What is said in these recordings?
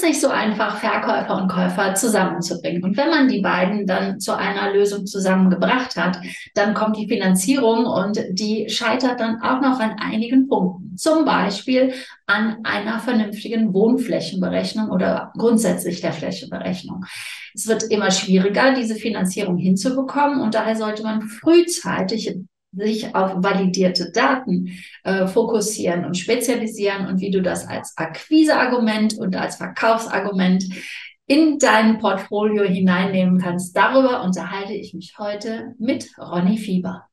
ist nicht so einfach, Verkäufer und Käufer zusammenzubringen. Und wenn man die beiden dann zu einer Lösung zusammengebracht hat, dann kommt die Finanzierung und die scheitert dann auch noch an einigen Punkten. Zum Beispiel an einer vernünftigen Wohnflächenberechnung oder grundsätzlich der Flächenberechnung. Es wird immer schwieriger, diese Finanzierung hinzubekommen und daher sollte man frühzeitig sich auf validierte Daten äh, fokussieren und spezialisieren und wie du das als Akquiseargument und als Verkaufsargument in dein Portfolio hineinnehmen kannst. Darüber unterhalte ich mich heute mit Ronny Fieber.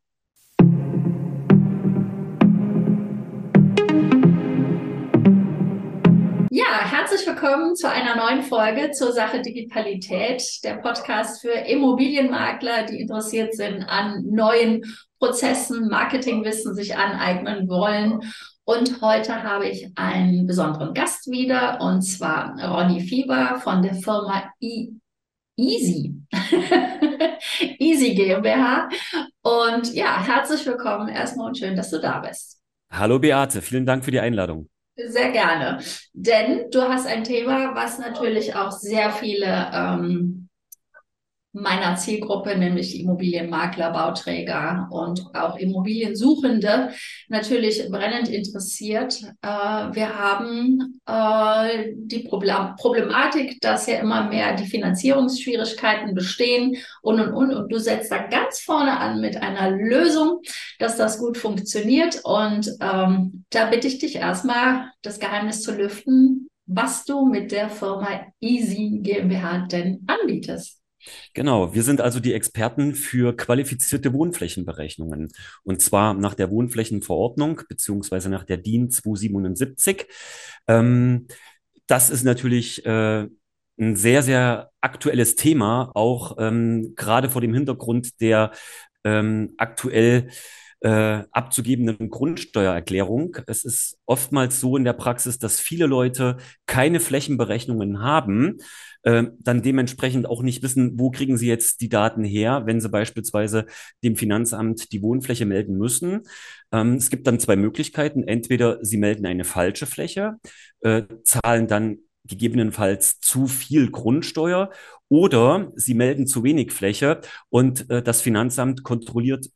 Herzlich willkommen zu einer neuen Folge zur Sache Digitalität, der Podcast für Immobilienmakler, die interessiert sind an neuen Prozessen, Marketingwissen sich aneignen wollen. Und heute habe ich einen besonderen Gast wieder, und zwar Ronny Fieber von der Firma e Easy. Easy GmbH. Und ja, herzlich willkommen erstmal und schön, dass du da bist. Hallo Beate, vielen Dank für die Einladung. Sehr gerne. Denn du hast ein Thema, was natürlich auch sehr viele ähm, meiner Zielgruppe, nämlich Immobilienmakler, Bauträger und auch Immobiliensuchende, natürlich brennend interessiert. Äh, wir haben äh, die Problematik, dass ja immer mehr die Finanzierungsschwierigkeiten bestehen und und und. Und du setzt da ganz vorne an mit einer Lösung, dass das gut funktioniert. Und ähm, da bitte ich dich erstmal, das Geheimnis zu lüften, was du mit der Firma Easy GmbH denn anbietest. Genau, wir sind also die Experten für qualifizierte Wohnflächenberechnungen. Und zwar nach der Wohnflächenverordnung beziehungsweise nach der DIN 277. Ähm, das ist natürlich äh, ein sehr, sehr aktuelles Thema, auch ähm, gerade vor dem Hintergrund der ähm, aktuell äh, abzugebenden Grundsteuererklärung. Es ist oftmals so in der Praxis, dass viele Leute keine Flächenberechnungen haben, äh, dann dementsprechend auch nicht wissen, wo kriegen sie jetzt die Daten her, wenn sie beispielsweise dem Finanzamt die Wohnfläche melden müssen. Ähm, es gibt dann zwei Möglichkeiten. Entweder sie melden eine falsche Fläche, äh, zahlen dann gegebenenfalls zu viel Grundsteuer oder sie melden zu wenig Fläche und äh, das Finanzamt kontrolliert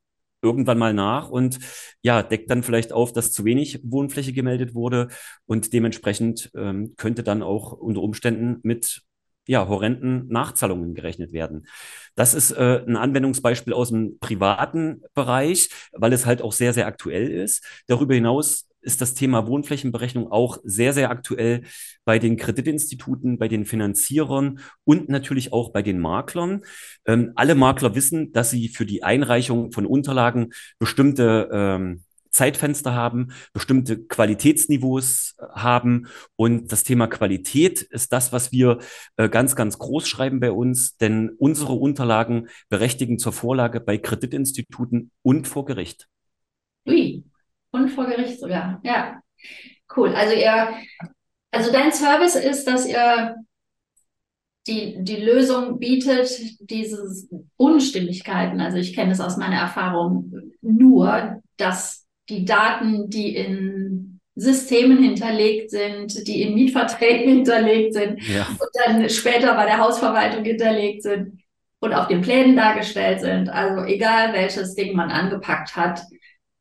irgendwann mal nach und ja, deckt dann vielleicht auf, dass zu wenig Wohnfläche gemeldet wurde und dementsprechend ähm, könnte dann auch unter Umständen mit ja, horrenden Nachzahlungen gerechnet werden. Das ist äh, ein Anwendungsbeispiel aus dem privaten Bereich, weil es halt auch sehr, sehr aktuell ist. Darüber hinaus ist das Thema Wohnflächenberechnung auch sehr, sehr aktuell bei den Kreditinstituten, bei den Finanzierern und natürlich auch bei den Maklern. Ähm, alle Makler wissen, dass sie für die Einreichung von Unterlagen bestimmte ähm, Zeitfenster haben, bestimmte Qualitätsniveaus äh, haben. Und das Thema Qualität ist das, was wir äh, ganz, ganz groß schreiben bei uns, denn unsere Unterlagen berechtigen zur Vorlage bei Kreditinstituten und vor Gericht. Ui, und vor Gericht sogar. Ja, cool. Also ihr, also dein Service ist, dass ihr die, die Lösung bietet, diese Unstimmigkeiten. Also ich kenne es aus meiner Erfahrung nur, dass die Daten, die in Systemen hinterlegt sind, die in Mietverträgen hinterlegt sind ja. und dann später bei der Hausverwaltung hinterlegt sind und auf den Plänen dargestellt sind. Also egal welches Ding man angepackt hat,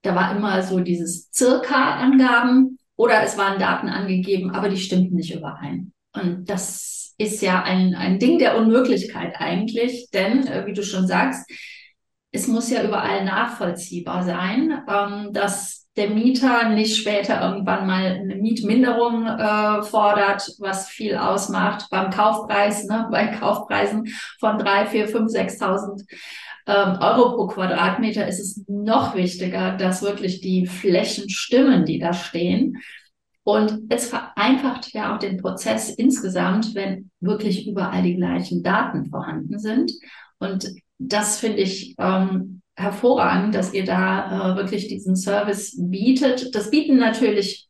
da war immer so dieses Circa-Angaben oder es waren Daten angegeben, aber die stimmten nicht überein. Und das ist ja ein, ein Ding der Unmöglichkeit eigentlich, denn, äh, wie du schon sagst, es muss ja überall nachvollziehbar sein, ähm, dass der Mieter nicht später irgendwann mal eine Mietminderung äh, fordert, was viel ausmacht beim Kaufpreis, ne, bei Kaufpreisen von drei, vier, fünf, sechstausend ähm, Euro pro Quadratmeter ist es noch wichtiger, dass wirklich die Flächen stimmen, die da stehen. Und es vereinfacht ja auch den Prozess insgesamt, wenn wirklich überall die gleichen Daten vorhanden sind. Und das finde ich ähm, hervorragend, dass ihr da äh, wirklich diesen Service bietet. Das bieten natürlich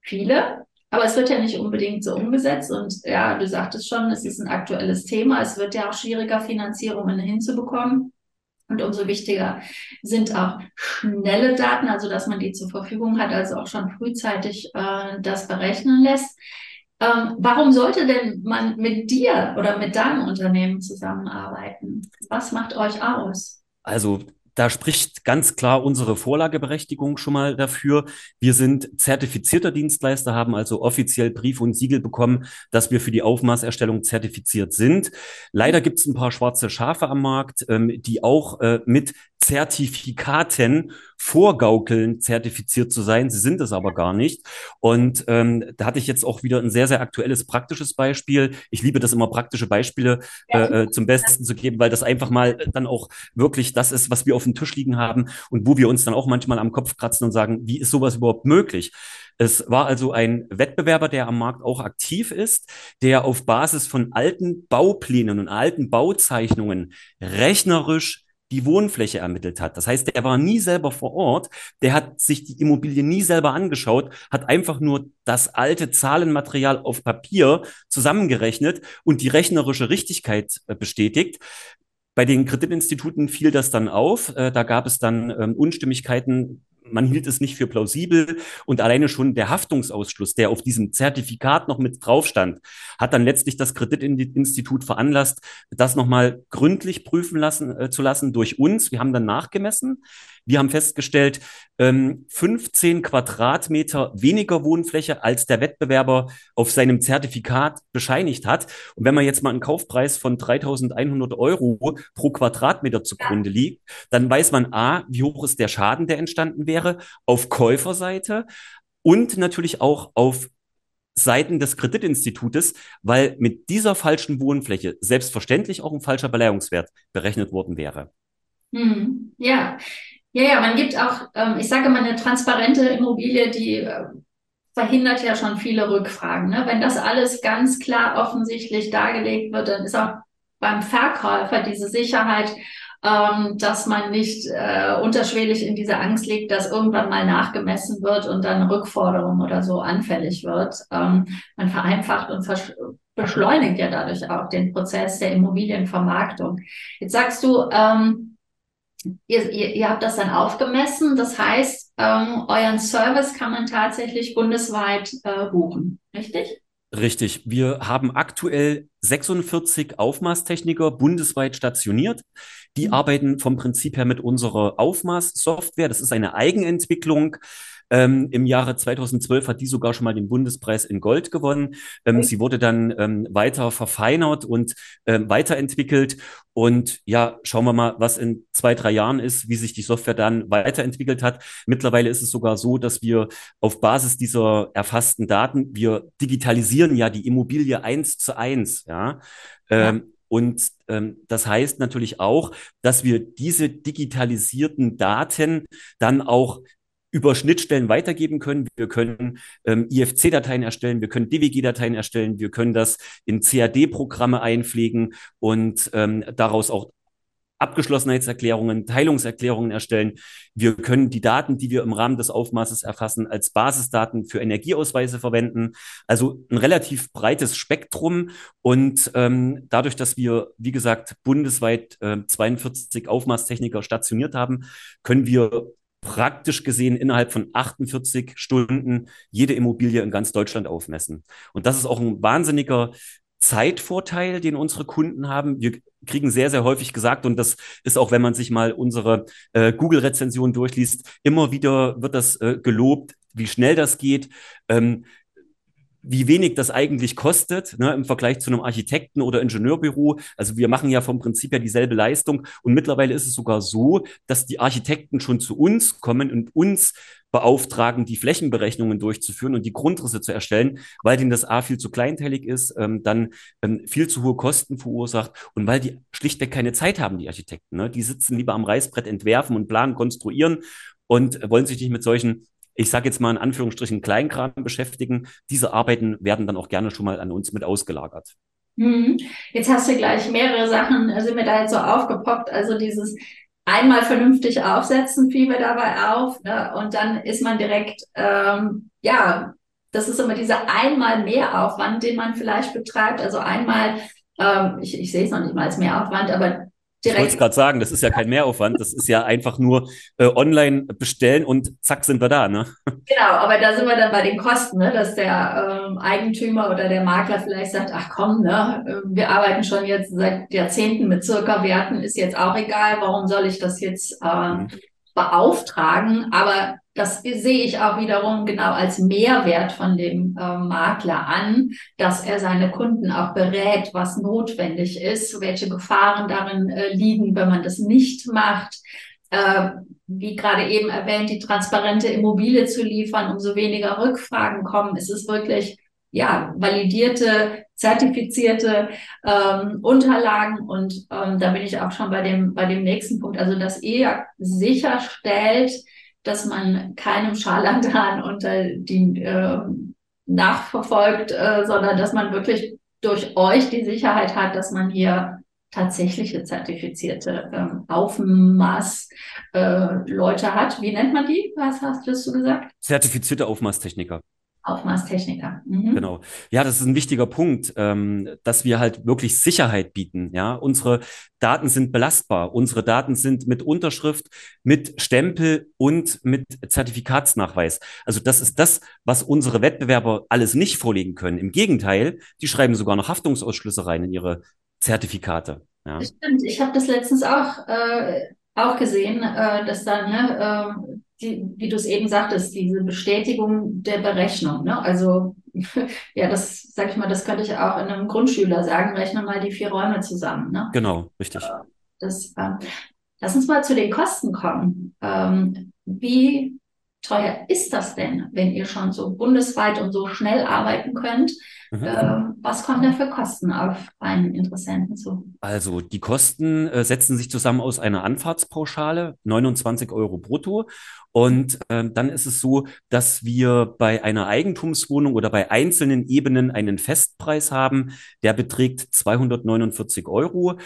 viele, aber es wird ja nicht unbedingt so umgesetzt. Und ja, du sagtest schon, es ist ein aktuelles Thema. Es wird ja auch schwieriger, Finanzierungen hinzubekommen. Und umso wichtiger sind auch schnelle Daten, also dass man die zur Verfügung hat, also auch schon frühzeitig äh, das berechnen lässt. Ähm, warum sollte denn man mit dir oder mit deinem Unternehmen zusammenarbeiten? Was macht euch aus? Also da spricht ganz klar unsere Vorlageberechtigung schon mal dafür. Wir sind zertifizierter Dienstleister, haben also offiziell Brief und Siegel bekommen, dass wir für die Aufmaßerstellung zertifiziert sind. Leider gibt es ein paar schwarze Schafe am Markt, ähm, die auch äh, mit Zertifikaten vorgaukeln, zertifiziert zu sein. Sie sind es aber gar nicht. Und ähm, da hatte ich jetzt auch wieder ein sehr, sehr aktuelles praktisches Beispiel. Ich liebe das immer, praktische Beispiele äh, äh, zum Besten zu geben, weil das einfach mal dann auch wirklich das ist, was wir auf dem Tisch liegen haben und wo wir uns dann auch manchmal am Kopf kratzen und sagen, wie ist sowas überhaupt möglich? Es war also ein Wettbewerber, der am Markt auch aktiv ist, der auf Basis von alten Bauplänen und alten Bauzeichnungen rechnerisch die Wohnfläche ermittelt hat. Das heißt, der war nie selber vor Ort, der hat sich die Immobilie nie selber angeschaut, hat einfach nur das alte Zahlenmaterial auf Papier zusammengerechnet und die rechnerische Richtigkeit äh, bestätigt. Bei den Kreditinstituten fiel das dann auf. Äh, da gab es dann ähm, Unstimmigkeiten man hielt es nicht für plausibel und alleine schon der Haftungsausschluss, der auf diesem Zertifikat noch mit drauf stand, hat dann letztlich das Kreditinstitut veranlasst, das nochmal gründlich prüfen lassen, äh, zu lassen durch uns. Wir haben dann nachgemessen. Wir haben festgestellt, ähm, 15 Quadratmeter weniger Wohnfläche, als der Wettbewerber auf seinem Zertifikat bescheinigt hat. Und wenn man jetzt mal einen Kaufpreis von 3100 Euro pro Quadratmeter zugrunde liegt, dann weiß man A, wie hoch ist der Schaden, der entstanden wäre, auf Käuferseite und natürlich auch auf Seiten des Kreditinstitutes, weil mit dieser falschen Wohnfläche selbstverständlich auch ein falscher Beleihungswert berechnet worden wäre. Hm, ja, ja, ja, man gibt auch, ähm, ich sage mal, eine transparente Immobilie, die äh, verhindert ja schon viele Rückfragen. Ne? Wenn das alles ganz klar offensichtlich dargelegt wird, dann ist auch beim Verkäufer diese Sicherheit, ähm, dass man nicht äh, unterschwellig in diese Angst liegt, dass irgendwann mal nachgemessen wird und dann Rückforderung oder so anfällig wird. Ähm, man vereinfacht und beschleunigt ja dadurch auch den Prozess der Immobilienvermarktung. Jetzt sagst du, ähm, Ihr, ihr, ihr habt das dann aufgemessen. Das heißt, ähm, euren Service kann man tatsächlich bundesweit äh, buchen, richtig? Richtig. Wir haben aktuell 46 Aufmaßtechniker bundesweit stationiert. Die mhm. arbeiten vom Prinzip her mit unserer Aufmaßsoftware. Das ist eine Eigenentwicklung. Ähm, Im Jahre 2012 hat die sogar schon mal den Bundespreis in Gold gewonnen. Ähm. Sie wurde dann ähm, weiter verfeinert und ähm, weiterentwickelt. Und ja, schauen wir mal, was in zwei, drei Jahren ist, wie sich die Software dann weiterentwickelt hat. Mittlerweile ist es sogar so, dass wir auf Basis dieser erfassten Daten, wir digitalisieren ja die Immobilie eins zu eins, ja. ja. Ähm, und ähm, das heißt natürlich auch, dass wir diese digitalisierten Daten dann auch über Schnittstellen weitergeben können. Wir können ähm, IFC-Dateien erstellen, wir können DWG-Dateien erstellen, wir können das in CAD-Programme einpflegen und ähm, daraus auch Abgeschlossenheitserklärungen, Teilungserklärungen erstellen. Wir können die Daten, die wir im Rahmen des Aufmaßes erfassen, als Basisdaten für Energieausweise verwenden. Also ein relativ breites Spektrum. Und ähm, dadurch, dass wir, wie gesagt, bundesweit äh, 42 Aufmaßtechniker stationiert haben, können wir praktisch gesehen innerhalb von 48 Stunden jede Immobilie in ganz Deutschland aufmessen. Und das ist auch ein wahnsinniger Zeitvorteil, den unsere Kunden haben. Wir kriegen sehr, sehr häufig gesagt, und das ist auch, wenn man sich mal unsere äh, Google-Rezension durchliest, immer wieder wird das äh, gelobt, wie schnell das geht. Ähm, wie wenig das eigentlich kostet ne, im Vergleich zu einem Architekten- oder Ingenieurbüro. Also wir machen ja vom Prinzip her dieselbe Leistung. Und mittlerweile ist es sogar so, dass die Architekten schon zu uns kommen und uns beauftragen, die Flächenberechnungen durchzuführen und die Grundrisse zu erstellen, weil denen das A viel zu kleinteilig ist, ähm, dann ähm, viel zu hohe Kosten verursacht und weil die schlichtweg keine Zeit haben, die Architekten. Ne? Die sitzen lieber am Reißbrett, entwerfen und planen, konstruieren und wollen sich nicht mit solchen ich sage jetzt mal in Anführungsstrichen Kleinkram beschäftigen. Diese Arbeiten werden dann auch gerne schon mal an uns mit ausgelagert. Mhm. Jetzt hast du gleich mehrere Sachen, sind mir da jetzt so aufgepoppt. Also dieses einmal vernünftig aufsetzen, fiel mir dabei auf. Ne? Und dann ist man direkt, ähm, ja, das ist immer dieser einmal Mehraufwand, den man vielleicht betreibt. Also einmal, ähm, ich, ich sehe es noch nicht mal als Mehraufwand, aber Ich wollte es gerade sagen, das ist ja kein Mehraufwand, das ist ja einfach nur äh, online bestellen und zack sind wir da. Ne? Genau, aber da sind wir dann bei den Kosten, ne? dass der ähm, Eigentümer oder der Makler vielleicht sagt, ach komm, ne, äh, wir arbeiten schon jetzt seit Jahrzehnten mit circa Werten, ist jetzt auch egal, warum soll ich das jetzt äh, mhm. beauftragen? Aber das sehe ich auch wiederum genau als Mehrwert von dem äh, Makler an, dass er seine Kunden auch berät, was notwendig ist, welche Gefahren darin äh, liegen, wenn man das nicht macht. Äh, wie gerade eben erwähnt, die transparente Immobilie zu liefern, umso weniger Rückfragen kommen. Es ist wirklich ja, validierte, zertifizierte ähm, Unterlagen und ähm, da bin ich auch schon bei dem, bei dem nächsten Punkt, also dass ihr sicherstellt, dass man keinem Scharlatan unter die äh, nachverfolgt, äh, sondern dass man wirklich durch euch die Sicherheit hat, dass man hier tatsächliche zertifizierte ähm, Aufmaß äh, hat. Wie nennt man die? Was hast du gesagt? Zertifizierte Aufmaßtechniker. Aufmaßtechniker. Mhm. Genau. Ja, das ist ein wichtiger Punkt, ähm, dass wir halt wirklich Sicherheit bieten. Ja, unsere Daten sind belastbar. Unsere Daten sind mit Unterschrift, mit Stempel und mit Zertifikatsnachweis. Also das ist das, was unsere Wettbewerber alles nicht vorlegen können. Im Gegenteil, die schreiben sogar noch Haftungsausschlüsse rein in ihre Zertifikate. Ja. Stimmt. Ich habe das letztens auch äh, auch gesehen, äh, dass dann ne, äh, die, wie du es eben sagtest, diese Bestätigung der Berechnung. Ne? Also ja, das sag ich mal, das könnte ich auch in einem Grundschüler sagen, rechne mal die vier Räume zusammen. Ne? Genau, richtig. Äh, das, äh, lass uns mal zu den Kosten kommen. Ähm, wie teuer ist das denn, wenn ihr schon so bundesweit und so schnell arbeiten könnt? Mhm. Äh, was kommen da für Kosten auf einen Interessenten zu? Also die Kosten äh, setzen sich zusammen aus einer Anfahrtspauschale, 29 Euro brutto. Und äh, dann ist es so, dass wir bei einer Eigentumswohnung oder bei einzelnen Ebenen einen Festpreis haben, der beträgt 249 Euro.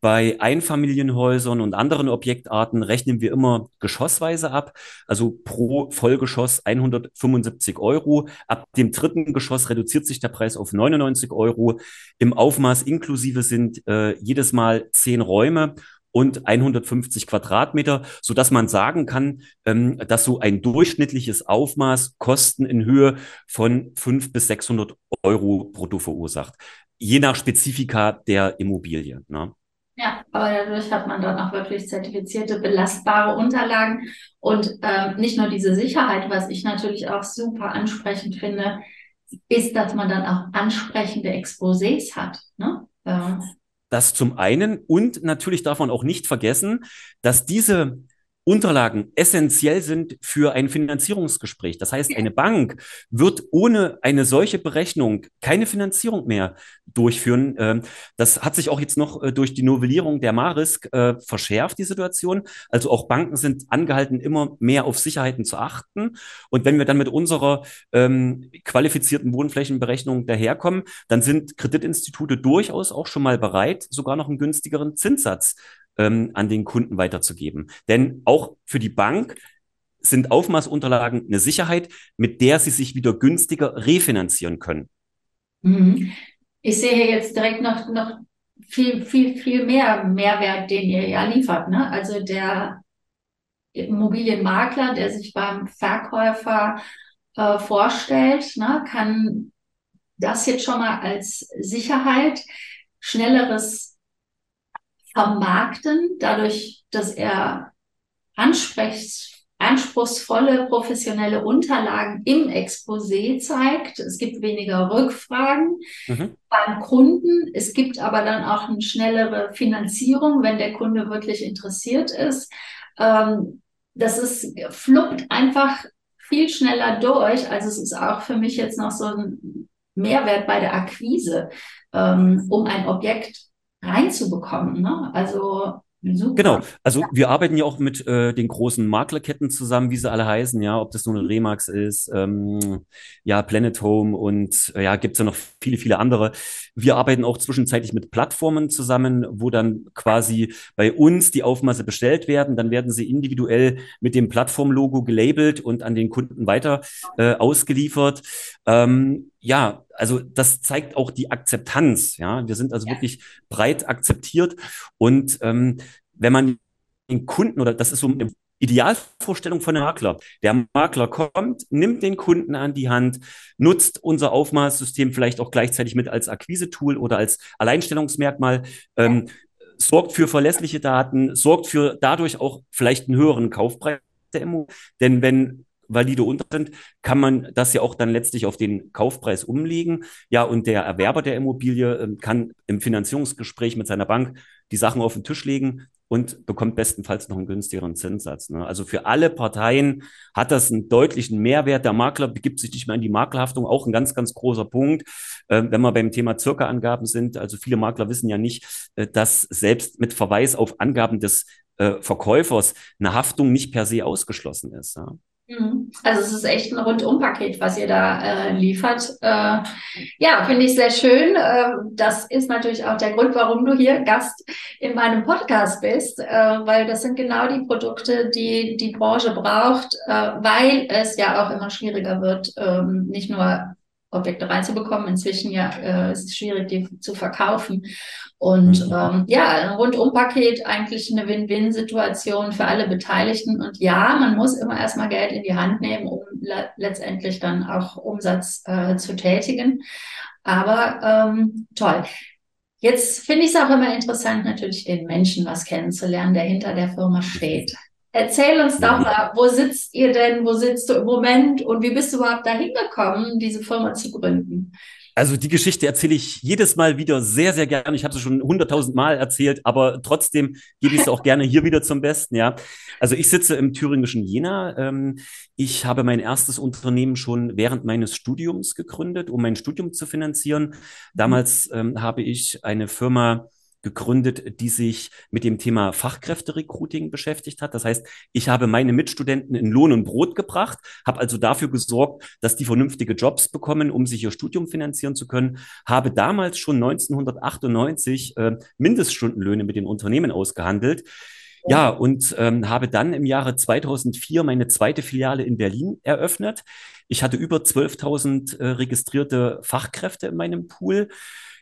Bei Einfamilienhäusern und anderen Objektarten rechnen wir immer geschossweise ab, also pro Vollgeschoss 175 Euro. Ab dem dritten Geschoss reduziert sich der Preis auf 99 Euro. Im Aufmaß inklusive sind äh, jedes Mal zehn Räume und 150 Quadratmeter, so dass man sagen kann, ähm, dass so ein durchschnittliches Aufmaß Kosten in Höhe von 500 bis 600 Euro brutto verursacht, je nach Spezifika der Immobilie. Ne? Ja, aber dadurch hat man dann auch wirklich zertifizierte, belastbare Unterlagen und ähm, nicht nur diese Sicherheit, was ich natürlich auch super ansprechend finde, ist, dass man dann auch ansprechende Exposés hat. Ne? Ähm. Das zum einen und natürlich darf man auch nicht vergessen, dass diese Unterlagen essentiell sind für ein Finanzierungsgespräch. Das heißt, eine Bank wird ohne eine solche Berechnung keine Finanzierung mehr durchführen. Ähm, das hat sich auch jetzt noch äh, durch die Novellierung der Marisk äh, verschärft, die Situation. Also auch Banken sind angehalten, immer mehr auf Sicherheiten zu achten. Und wenn wir dann mit unserer ähm, qualifizierten Wohnflächenberechnung daherkommen, dann sind Kreditinstitute durchaus auch schon mal bereit, sogar noch einen günstigeren Zinssatz ähm, an den Kunden weiterzugeben. Denn auch für die Bank sind Aufmaßunterlagen eine Sicherheit, mit der sie sich wieder günstiger refinanzieren können. Mhm. Ich sehe jetzt direkt noch, noch viel, viel, viel mehr Mehrwert, den ihr ja liefert. Ne? Also der Immobilienmakler, der sich beim Verkäufer äh, vorstellt, ne, kann das jetzt schon mal als Sicherheit, schnelleres vermarkten, dadurch, dass er anspruchsvolle professionelle Unterlagen im Exposé zeigt. Es gibt weniger Rückfragen mhm. beim Kunden. Es gibt aber dann auch eine schnellere Finanzierung, wenn der Kunde wirklich interessiert ist. Ähm, das ist, fluppt einfach viel schneller durch. Also es ist auch für mich jetzt noch so ein Mehrwert bei der Akquise, ähm, um ein Objekt reinzubekommen. Ne? Also Super. Genau, also wir arbeiten ja auch mit äh, den großen Maklerketten zusammen, wie sie alle heißen, ja, ob das nun ein Remax ist, ähm, ja, Planet Home und äh, ja, gibt's ja noch viele, viele andere. Wir arbeiten auch zwischenzeitlich mit Plattformen zusammen, wo dann quasi bei uns die Aufmaße bestellt werden, dann werden sie individuell mit dem Plattformlogo gelabelt und an den Kunden weiter äh, ausgeliefert. Ähm, ja, also das zeigt auch die Akzeptanz. Ja, wir sind also ja. wirklich breit akzeptiert. Und ähm, wenn man den Kunden oder das ist so eine Idealvorstellung von einem Makler. Der Makler kommt, nimmt den Kunden an die Hand, nutzt unser Aufmaßsystem vielleicht auch gleichzeitig mit als Akquise-Tool oder als Alleinstellungsmerkmal, ähm, sorgt für verlässliche Daten, sorgt für dadurch auch vielleicht einen höheren Kaufpreis der Immo. Denn wenn valide unter sind, kann man das ja auch dann letztlich auf den Kaufpreis umlegen. Ja, und der Erwerber der Immobilie äh, kann im Finanzierungsgespräch mit seiner Bank die Sachen auf den Tisch legen und bekommt bestenfalls noch einen günstigeren Zinssatz. Ne? Also für alle Parteien hat das einen deutlichen Mehrwert. Der Makler begibt sich nicht mehr in die Maklerhaftung, auch ein ganz, ganz großer Punkt, äh, wenn wir beim Thema Zirka-Angaben sind. Also viele Makler wissen ja nicht, äh, dass selbst mit Verweis auf Angaben des äh, Verkäufers eine Haftung nicht per se ausgeschlossen ist. Ja? Mhm. Also es ist echt ein Rundumpaket, was ihr da äh, liefert. Äh, ja, finde ich sehr schön. Äh, das ist natürlich auch der Grund, warum du hier Gast in meinem Podcast bist, äh, weil das sind genau die Produkte, die die Branche braucht, äh, weil es ja auch immer schwieriger wird, ähm, nicht nur Objekte reinzubekommen. Inzwischen ja äh, ist es schwierig, die zu verkaufen. Und mhm. ähm, ja, ein Rundumpaket eigentlich eine Win-Win-Situation für alle Beteiligten. Und ja, man muss immer erstmal Geld in die Hand nehmen, um le letztendlich dann auch Umsatz äh, zu tätigen. Aber ähm, toll. Jetzt finde ich es auch immer interessant, natürlich den Menschen was kennenzulernen, der hinter der Firma steht. Erzähl uns doch mal, wo sitzt ihr denn, wo sitzt du im Moment und wie bist du überhaupt dahin gekommen, diese Firma zu gründen? Also die Geschichte erzähle ich jedes Mal wieder sehr, sehr gerne. Ich habe sie schon hunderttausend Mal erzählt, aber trotzdem gebe ich es auch gerne hier wieder zum Besten. Ja, also ich sitze im thüringischen Jena. Ähm, ich habe mein erstes Unternehmen schon während meines Studiums gegründet, um mein Studium zu finanzieren. Damals ähm, habe ich eine Firma gegründet, die sich mit dem Thema Fachkräfterecruiting beschäftigt hat. Das heißt, ich habe meine Mitstudenten in Lohn und Brot gebracht, habe also dafür gesorgt, dass die vernünftige Jobs bekommen, um sich ihr Studium finanzieren zu können, habe damals schon 1998 äh, Mindeststundenlöhne mit den Unternehmen ausgehandelt. Ja, und ähm, habe dann im Jahre 2004 meine zweite Filiale in Berlin eröffnet. Ich hatte über 12.000 äh, registrierte Fachkräfte in meinem Pool.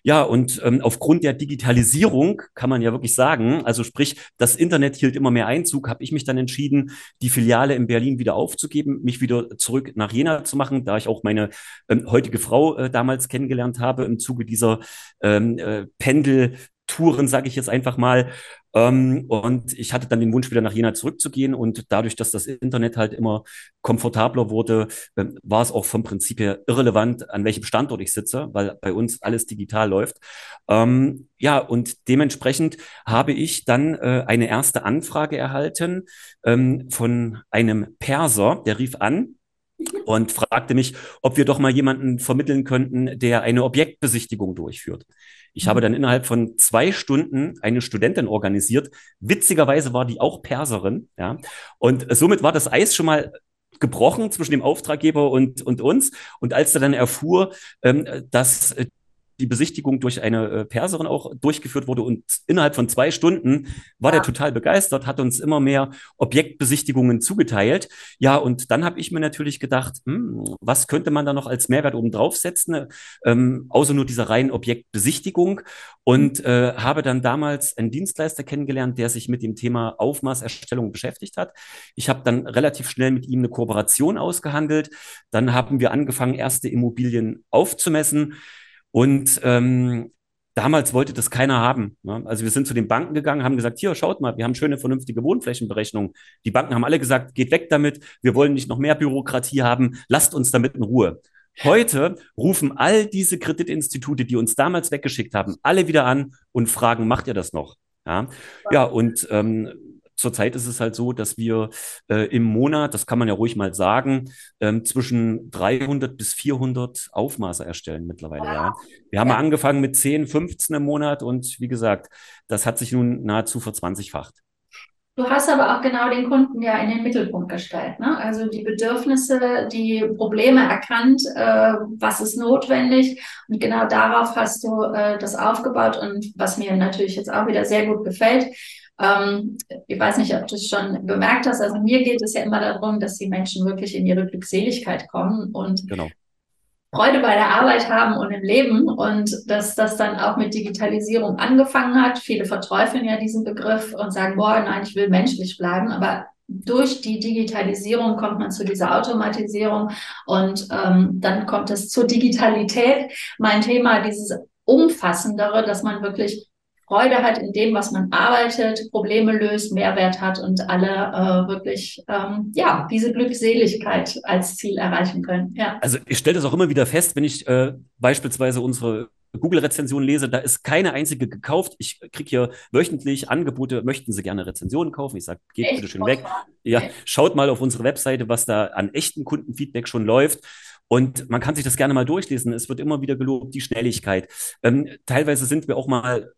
Ja, und ähm, aufgrund der Digitalisierung kann man ja wirklich sagen, also sprich, das Internet hielt immer mehr Einzug, habe ich mich dann entschieden, die Filiale in Berlin wieder aufzugeben, mich wieder zurück nach Jena zu machen, da ich auch meine ähm, heutige Frau äh, damals kennengelernt habe im Zuge dieser ähm, äh, Pendel. Touren, sage ich jetzt einfach mal. Ähm, und ich hatte dann den Wunsch, wieder nach Jena zurückzugehen. Und dadurch, dass das Internet halt immer komfortabler wurde, äh, war es auch vom Prinzip her irrelevant, an welchem Standort ich sitze, weil bei uns alles digital läuft. Ähm, ja, und dementsprechend habe ich dann äh, eine erste Anfrage erhalten ähm, von einem Perser, der rief an und fragte mich, ob wir doch mal jemanden vermitteln könnten, der eine Objektbesichtigung durchführt. Ich habe mhm. dann innerhalb von zwei Stunden eine Studentin organisiert. Witzigerweise war die auch Perserin, ja. Und somit war das Eis schon mal gebrochen zwischen dem Auftraggeber und, und uns. Und als er dann erfuhr, ähm, dass die Besichtigung durch eine äh, Perserin auch durchgeführt wurde und innerhalb von zwei Stunden war ja. der total begeistert, hat uns immer mehr Objektbesichtigungen zugeteilt. Ja, und dann habe ich mir natürlich gedacht, hm, was könnte man da noch als Mehrwert oben draufsetzen, ähm, außer nur dieser reinen Objektbesichtigung und äh, habe dann damals einen Dienstleister kennengelernt, der sich mit dem Thema Aufmaßerstellung beschäftigt hat. Ich habe dann relativ schnell mit ihm eine Kooperation ausgehandelt. Dann haben wir angefangen, erste Immobilien aufzumessen. Und ähm, damals wollte das keiner haben. Ne? Also wir sind zu den Banken gegangen, haben gesagt, hier, schaut mal, wir haben schöne, vernünftige Wohnflächenberechnungen. Die Banken haben alle gesagt, geht weg damit, wir wollen nicht noch mehr Bürokratie haben, lasst uns damit in Ruhe. Heute rufen all diese Kreditinstitute, die uns damals weggeschickt haben, alle wieder an und fragen, macht ihr das noch? Ja, ja und ähm, Zurzeit ist es halt so, dass wir äh, im Monat, das kann man ja ruhig mal sagen, ähm, zwischen 300 bis 400 Aufmaße erstellen mittlerweile. Ja. Wir haben ja. angefangen mit 10, 15 im Monat und wie gesagt, das hat sich nun nahezu verzwanzigfacht. Du hast aber auch genau den Kunden ja in den Mittelpunkt gestellt. Ne? Also die Bedürfnisse, die Probleme erkannt, äh, was ist notwendig. Und genau darauf hast du äh, das aufgebaut. Und was mir natürlich jetzt auch wieder sehr gut gefällt, ähm, ich weiß nicht, ob du es schon bemerkt hast. Also mir geht es ja immer darum, dass die Menschen wirklich in ihre Glückseligkeit kommen und genau. Freude bei der Arbeit haben und im Leben und dass das dann auch mit Digitalisierung angefangen hat. Viele verteufeln ja diesen Begriff und sagen, boah, nein, ich will menschlich bleiben, aber durch die Digitalisierung kommt man zu dieser Automatisierung und ähm, dann kommt es zur Digitalität. Mein Thema, dieses umfassendere, dass man wirklich Freude hat in dem, was man arbeitet, Probleme löst, Mehrwert hat und alle äh, wirklich ähm, ja diese Glückseligkeit als Ziel erreichen können. Ja. Also ich stelle das auch immer wieder fest, wenn ich äh, beispielsweise unsere Google-Rezension lese, da ist keine einzige gekauft. Ich kriege hier wöchentlich Angebote, möchten Sie gerne Rezensionen kaufen? Ich sage, geht Echt? bitte schön weg. Ja, schaut mal auf unsere Webseite, was da an echten Kundenfeedback schon läuft. Und man kann sich das gerne mal durchlesen. Es wird immer wieder gelobt, die Schnelligkeit. Ähm, teilweise sind wir auch mal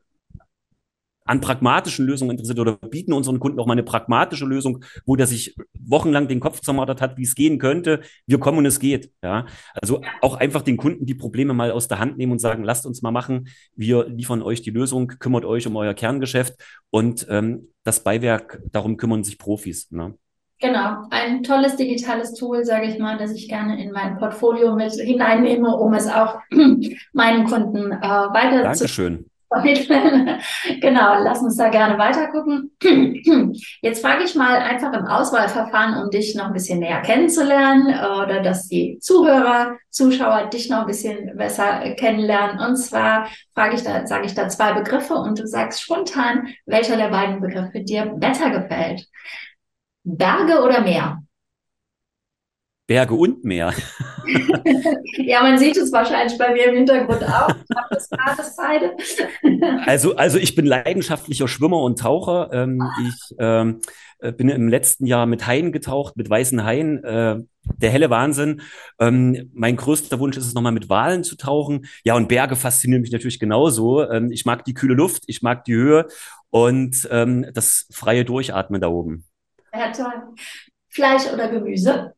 an pragmatischen Lösungen interessiert oder bieten unseren Kunden auch mal eine pragmatische Lösung, wo der sich wochenlang den Kopf zermartert hat, wie es gehen könnte. Wir kommen und es geht. Ja, also auch einfach den Kunden die Probleme mal aus der Hand nehmen und sagen, lasst uns mal machen. Wir liefern euch die Lösung, kümmert euch um euer Kerngeschäft und ähm, das Beiwerk, darum kümmern sich Profis. Ne? Genau, ein tolles digitales Tool, sage ich mal, das ich gerne in mein Portfolio mit hineinnehme, um es auch meinen Kunden äh, weiter Dankeschön. genau, lass uns da gerne weiter gucken. Jetzt frage ich mal einfach im Auswahlverfahren, um dich noch ein bisschen näher kennenzulernen oder dass die Zuhörer, Zuschauer dich noch ein bisschen besser kennenlernen. Und zwar frage ich da, sage ich da zwei Begriffe und du sagst spontan, welcher der beiden Begriffe dir besser gefällt. Berge oder Meer? Berge und Meer. ja, man sieht es wahrscheinlich bei mir im Hintergrund auch. Ich habe das Tagesseite. also, also ich bin leidenschaftlicher Schwimmer und Taucher. Ähm, ich ähm, äh, bin im letzten Jahr mit Haien getaucht, mit weißen Haien. Äh, der helle Wahnsinn. Ähm, mein größter Wunsch ist es nochmal mit Walen zu tauchen. Ja, und Berge faszinieren mich natürlich genauso. Ähm, ich mag die kühle Luft, ich mag die Höhe und ähm, das freie Durchatmen da oben. Ja, toll. Fleisch oder Gemüse?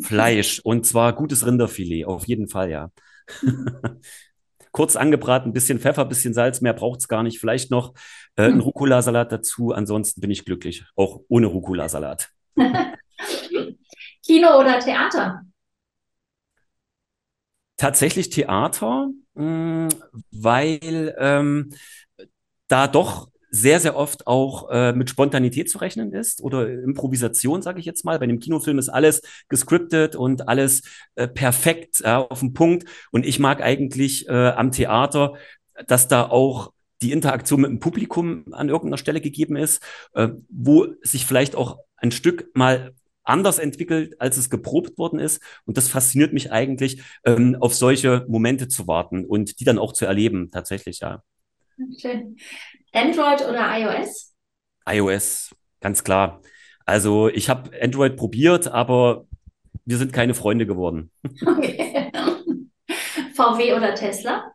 Fleisch und zwar gutes Rinderfilet, auf jeden Fall, ja. Kurz angebraten, bisschen Pfeffer, bisschen Salz, mehr braucht es gar nicht. Vielleicht noch äh, ein. Rucola-Salat dazu. Ansonsten bin ich glücklich, auch ohne Rucola-Salat. Kino oder Theater? Tatsächlich Theater, mh, hm, weil ähm, da doch sehr, sehr oft auch äh, mit Spontanität zu rechnen ist oder Improvisation, sage ich jetzt mal. Bei einem Kinofilm ist alles gescriptet und alles äh, perfekt äh, auf den Punkt. Und ich mag eigentlich äh, am Theater, dass da auch die Interaktion mit dem Publikum an irgendeiner Stelle gegeben ist, äh, wo sich vielleicht auch ein Stück mal anders entwickelt, als es geprobt worden ist. Und das fasziniert mich eigentlich, ähm, auf solche Momente zu warten und die dann auch zu erleben, tatsächlich, ja. Schön. Android oder iOS? iOS, ganz klar. Also ich habe Android probiert, aber wir sind keine Freunde geworden. Okay. VW oder Tesla?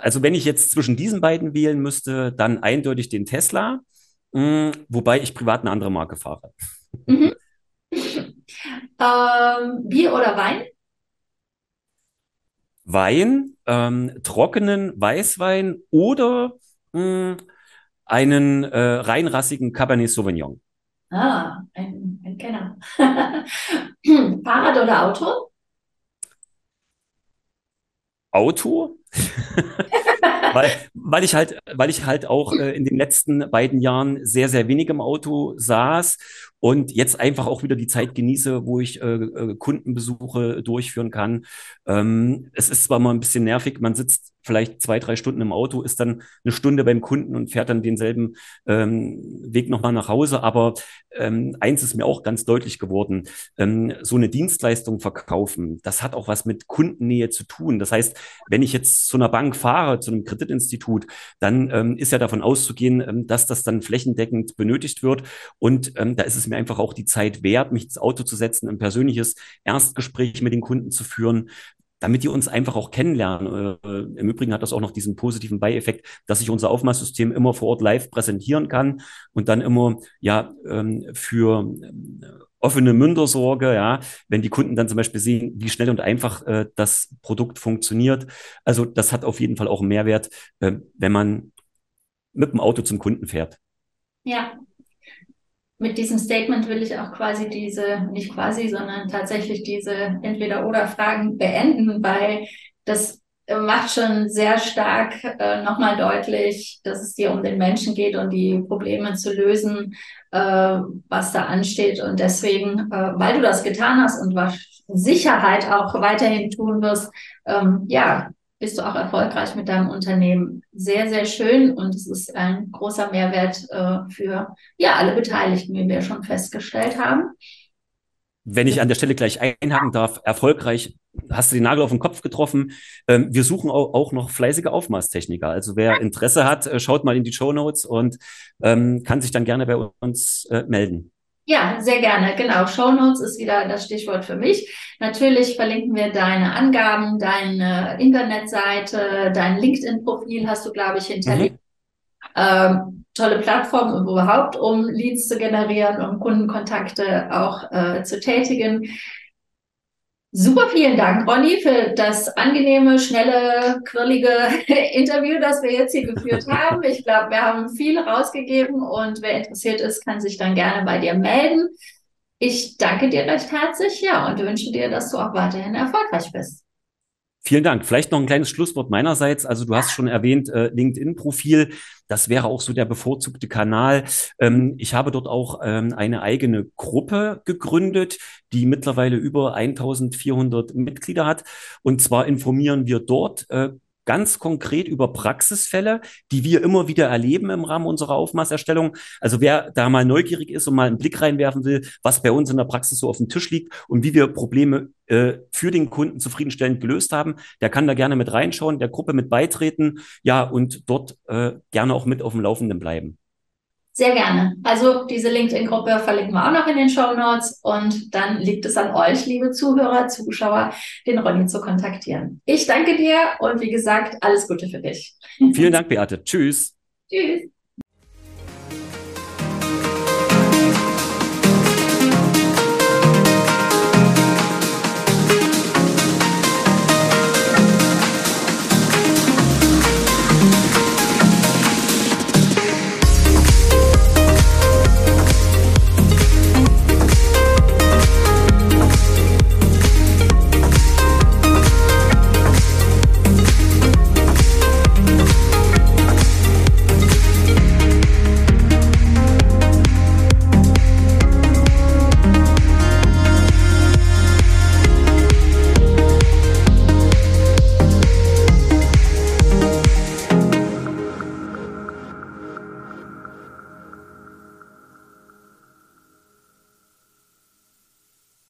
Also wenn ich jetzt zwischen diesen beiden wählen müsste, dann eindeutig den Tesla, mh, hm, wobei ich privat eine andere Marke fahre. Mhm. Ähm, Bier oder Wein? Wein, ähm, trockenen Weißwein oder mh, hm, einen äh, reinrassigen Cabernet Sauvignon. Ah, ein, ein Kenner. Fahrrad oder Auto? Auto, weil, weil ich halt, weil ich halt auch äh, in den letzten beiden Jahren sehr, sehr wenig im Auto saß und jetzt einfach auch wieder die Zeit genieße, wo ich äh, äh, Kundenbesuche durchführen kann. Ähm, es ist zwar mal ein bisschen nervig, man sitzt vielleicht zwei, drei Stunden im Auto, ist dann eine Stunde beim Kunden und fährt dann denselben ähm, Weg nochmal nach Hause. Aber ähm, eins ist mir auch ganz deutlich geworden, ähm, so eine Dienstleistung verkaufen, das hat auch was mit Kundennähe zu tun. Das heißt, wenn ich jetzt zu einer Bank fahre, zu einem Kreditinstitut, dann ähm, ist ja davon auszugehen, ähm, dass das dann flächendeckend benötigt wird. Und ähm, da ist es mir einfach auch die Zeit wert, mich ins Auto zu setzen, ein persönliches Erstgespräch mit den Kunden zu führen, damit die uns einfach auch kennenlernen. Äh, Im Übrigen hat das auch noch diesen positiven Beieffekt, dass ich unser Aufmaßsystem immer vor Ort live präsentieren kann und dann immer ja ähm, für offene Münder sorge, ja, wenn die Kunden dann zum Beispiel sehen, wie schnell und einfach äh, das Produkt funktioniert. Also das hat auf jeden Fall auch einen Mehrwert, äh, wenn man mit dem Auto zum Kunden fährt. Ja, mit diesem Statement will ich auch quasi diese, nicht quasi, sondern tatsächlich diese Entweder-Oder-Fragen beenden, weil das macht schon sehr stark äh, nochmal deutlich, dass es dir um den Menschen geht und die Probleme zu lösen, äh, was da ansteht. Und deswegen, äh, weil du das getan hast und was Sicherheit auch weiterhin tun wirst, ähm, ja, bist du auch erfolgreich mit deinem Unternehmen. Sehr, sehr schön und es ist ein großer Mehrwert äh, für ja alle Beteiligten, wie wir schon festgestellt haben. Wenn ich an der Stelle gleich einhaken darf, erfolgreich hast du den Nagel auf den Kopf getroffen. Ähm, wir suchen auch, noch fleißige Aufmaßtechniker. Also wer Interesse hat, äh, schaut mal in die Show Notes und ähm, kann sich dann gerne bei uns äh, melden. Ja, sehr gerne. Genau. Show Notes ist wieder das Stichwort für mich. Natürlich verlinken wir deine Angaben, deine Internetseite, dein LinkedIn-Profil hast du, glaube ich, hinterlegt. Mhm. Ähm, tolle Plattform überhaupt, um Leads zu generieren, um Kundenkontakte auch äh, zu tätigen. Super, vielen Dank, Ronny, für das angenehme, schnelle, quirlige Interview, das wir jetzt hier geführt haben. Ich glaube, wir haben viel rausgegeben und wer interessiert ist, kann sich dann gerne bei dir melden. Ich danke dir recht herzlich, ja, und wünsche dir, dass du auch weiterhin erfolgreich bist. Vielen Dank. Vielleicht noch ein kleines Schlusswort meinerseits. Also du hast schon erwähnt, äh, LinkedIn-Profil. Das wäre auch so der bevorzugte Kanal. Ähm, ich habe dort auch ähm, eine eigene Gruppe gegründet, die mittlerweile über 1400 Mitglieder hat. Und zwar informieren wir dort äh, ganz konkret über Praxisfälle, die wir immer wieder erleben im Rahmen unserer Aufmaßerstellung. Also wer da mal neugierig ist und mal einen Blick reinwerfen will, was bei uns in der Praxis so auf dem Tisch liegt und wie wir Probleme äh, für den Kunden zufriedenstellend gelöst haben, der kann da gerne mit reinschauen, der Gruppe mit beitreten, ja, und dort äh, gerne auch mit auf dem Laufenden bleiben. Sehr gerne. Also diese LinkedIn-Gruppe verlinken wir auch noch in den Show Notes und dann liegt es an euch, liebe Zuhörer, Zuschauer, den Ronny zu kontaktieren. Ich danke dir und wie gesagt, alles Gute für dich. Vielen Dank, Beate. Tschüss. Tschüss.